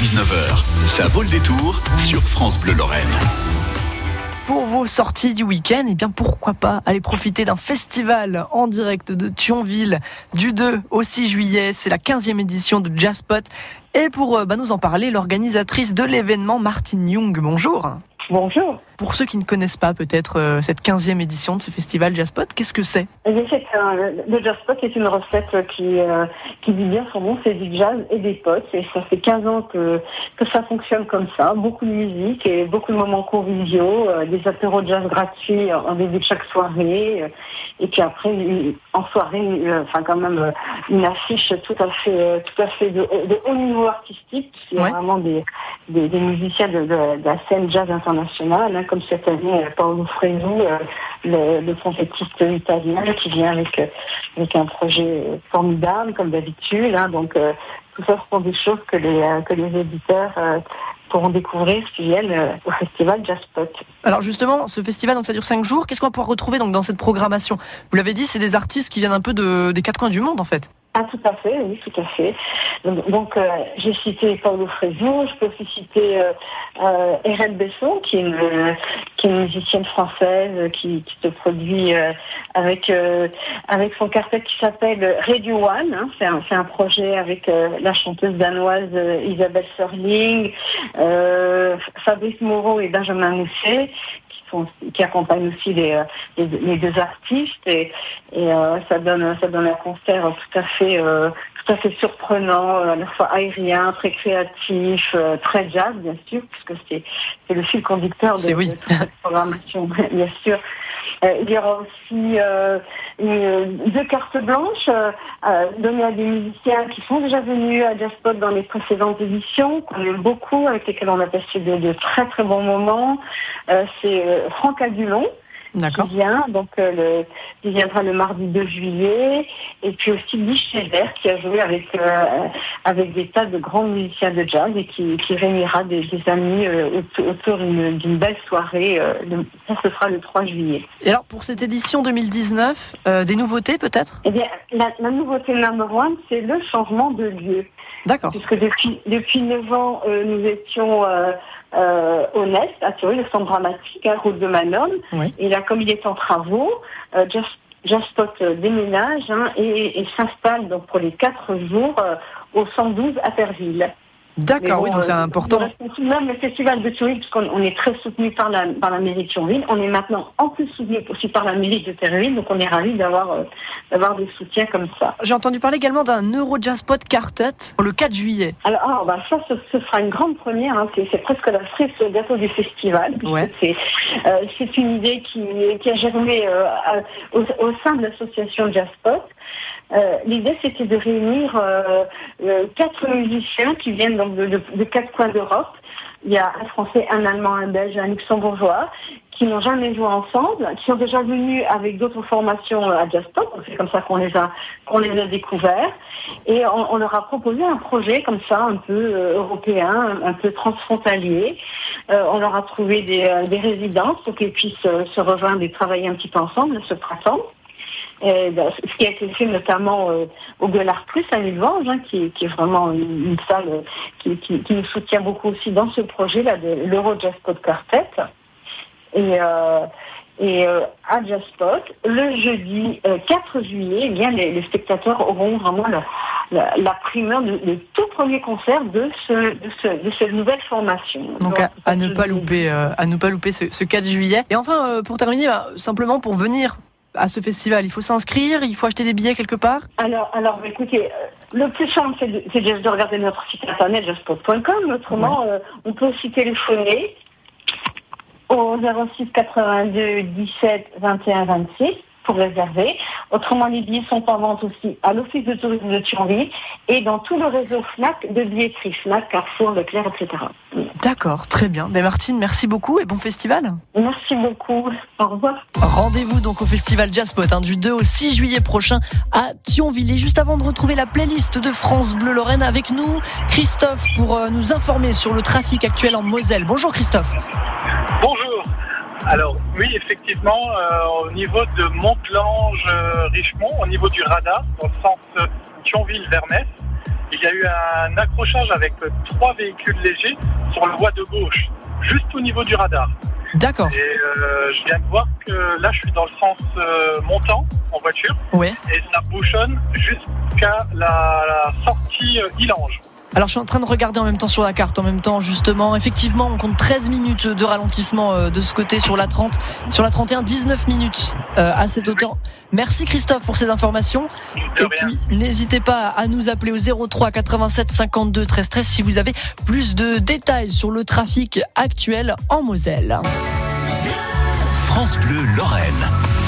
19h, ça vaut le détour sur France Bleu Lorraine pour vos sorties du week-end, et eh bien pourquoi pas aller profiter d'un festival en direct de Thionville du 2 au 6 juillet. C'est la 15e édition de Jazzpot. Et pour euh, bah, nous en parler, l'organisatrice de l'événement, Martine Young. Bonjour. Bonjour. Pour ceux qui ne connaissent pas peut-être euh, cette 15e édition de ce festival Jazzpot, qu'est-ce que c'est? Eh Le Jazzpot est une recette qui, euh, qui dit bien son nom, c'est du jazz et des potes. Et ça fait 15 ans que, que ça fonctionne comme ça. Beaucoup de musique et beaucoup de moments conviviaux, euh, des apéros de jazz gratuits en début de chaque soirée. et puis après, en soirée, enfin quand même une affiche tout à fait, tout à fait de, haut niveau artistique. Il y a vraiment des, des, musiciens de, de, la scène jazz internationale. Hein, comme cette année euh, Paolo Fresu, euh, le, le italien qui vient avec, euh, avec un projet formidable comme d'habitude. Hein. donc tout ça ce sont des choses que les, que les éditeurs pourront découvrir s'ils viennent au festival Jazzpot. Alors justement, ce festival, donc ça dure cinq jours. Qu'est-ce qu'on va pouvoir retrouver donc dans cette programmation? Vous l'avez dit, c'est des artistes qui viennent un peu de, des quatre coins du monde en fait. Ah, tout à fait, oui, tout à fait. Donc, euh, j'ai cité Paulo Frézou, je peux aussi citer euh, euh Besson, qui est, une, qui est une musicienne française qui, qui se produit euh, avec avec son quartet qui s'appelle Radio One. Hein. C'est un, un, projet avec la chanteuse danoise Isabelle Serling, Fabrice Moreau et Benjamin Mousset, qui accompagnent aussi les, les, deux artistes et, et euh, ça donne ça donne un concert tout à fait euh, tout à fait surprenant, à la fois aérien, très créatif, euh, très jazz bien sûr, puisque c'est c'est le fil conducteur de, de toute cette programmation bien sûr. Euh, il y aura aussi euh, deux cartes blanches euh, données à des musiciens qui sont déjà venus à Jazzpot dans les précédentes éditions, qu'on aime beaucoup, avec lesquels on a passé de, très très bons moments. C'est Franck Adulon, qui vient, donc euh, le, viendra le mardi 2 juillet, et puis aussi Guy Schneider qui a joué avec euh, avec des tas de grands musiciens de jazz et qui, qui réunira des, amis euh, autour d'une belle soirée. ça ce sera le 3 juillet. Et alors pour cette édition 2019, des nouveautés peut-être? Eh bien, la, la nouveauté number one, c'est le changement de lieu. D'accord. Puisque depuis depuis 9 ans, nous étions euh, à Turin, le centre dramatique, à route de Manon. Et là, comme il est en travaux, euh, Just, Just euh, déménage hein, et, et s'installe donc pour les quatre jours euh, au 112 à Perville. D'accord, oui, donc c'est euh, important. Même le festival de Thionville, puisqu'on est très soutenu par la, par la mairie de Thionville, on est maintenant en plus soutenu aussi par la mairie de Thionville, donc on est ravis d'avoir euh, d'avoir des soutiens comme ça. J'ai entendu parler également d'un Eurojazzpot Quartet le 4 juillet. Alors, ah, bah, ça, ce, sera une grande première, hein. c'est presque la cerise sur le gâteau du festival, ouais. Euh, c'est une idée qui, qui a germé au, au, sein de l'association Jazzpot. Euh, l'idée, c'était de réunir euh, euh, quatre musiciens qui viennent donc de, quatre coins d'Europe. Il y a un Français, un Allemand, un Belge, un Luxembourgeois, qui n'ont jamais joué ensemble, qui sont déjà venus avec d'autres formations à Jazzpot. C'est comme ça qu'on les a qu'on les a découverts. Et on, leur a proposé un projet comme ça, un peu européen, un peu transfrontalier. on leur a trouvé des, résidences pour qu'ils puissent se rejoindre et travailler un petit peu ensemble ce printemps. Euh, bah, ce qui a été fait notamment euh, au Gueulard Plus à Villevenge, hein, qui, qui, est vraiment une, salle euh, qui, qui, qui, nous soutient beaucoup aussi dans ce projet-là de l'Euro Jazz Quartet. Et, euh, et à Jazzpot, le jeudi 4 juillet, eh bien, les, spectateurs auront vraiment la, la, primeur du, tout premier concert de, ce, de, ce, de cette nouvelle formation. Donc, à, ne pas louper, à ne pas louper ce, ce 4 juillet. Et enfin, pour terminer, bah, simplement pour venir à ce festival Il faut s'inscrire Il faut acheter des billets quelque part Alors, alors écoutez, euh, le plus simple, c'est de, de, regarder notre site internet, justspot.com. Autrement, euh, on peut aussi téléphoner au 06 82 17 21 26 pour réserver. Autrement, les billets sont en vente aussi à l'Office de tourisme de Thionville et dans tout le réseau FNAC de billetterie, FNAC, Carrefour, Leclerc, etc. D'accord, très bien. Ben Martine, merci beaucoup et bon festival. Merci beaucoup. Au revoir. Rendez-vous donc au festival Jazzpot hein, du 2 au 6 juillet prochain à Thionville. Et juste avant de retrouver la playlist de France Bleu Lorraine avec nous, Christophe pour euh, nous informer sur le trafic actuel en Moselle. Bonjour Christophe. Bonjour. Alors oui, effectivement, euh, au niveau de Montlange-Richemont, au niveau du radar, dans le sens Thionville-Vernès, il y a eu un accrochage avec trois véhicules légers sur le voie de gauche, juste au niveau du radar. D'accord. Et euh, je viens de voir que là, je suis dans le sens euh, montant en voiture Ouais. et ça bouchonne jusqu'à la, la sortie euh, Ilange. Alors je suis en train de regarder en même temps sur la carte, en même temps justement, effectivement on compte 13 minutes de ralentissement euh, de ce côté sur la 30, sur la 31, 19 minutes euh, à cette hauteur. Merci Christophe pour ces informations. Et puis n'hésitez pas à nous appeler au 03 87 52 13 13 si vous avez plus de détails sur le trafic actuel en Moselle. France Bleu Lorraine.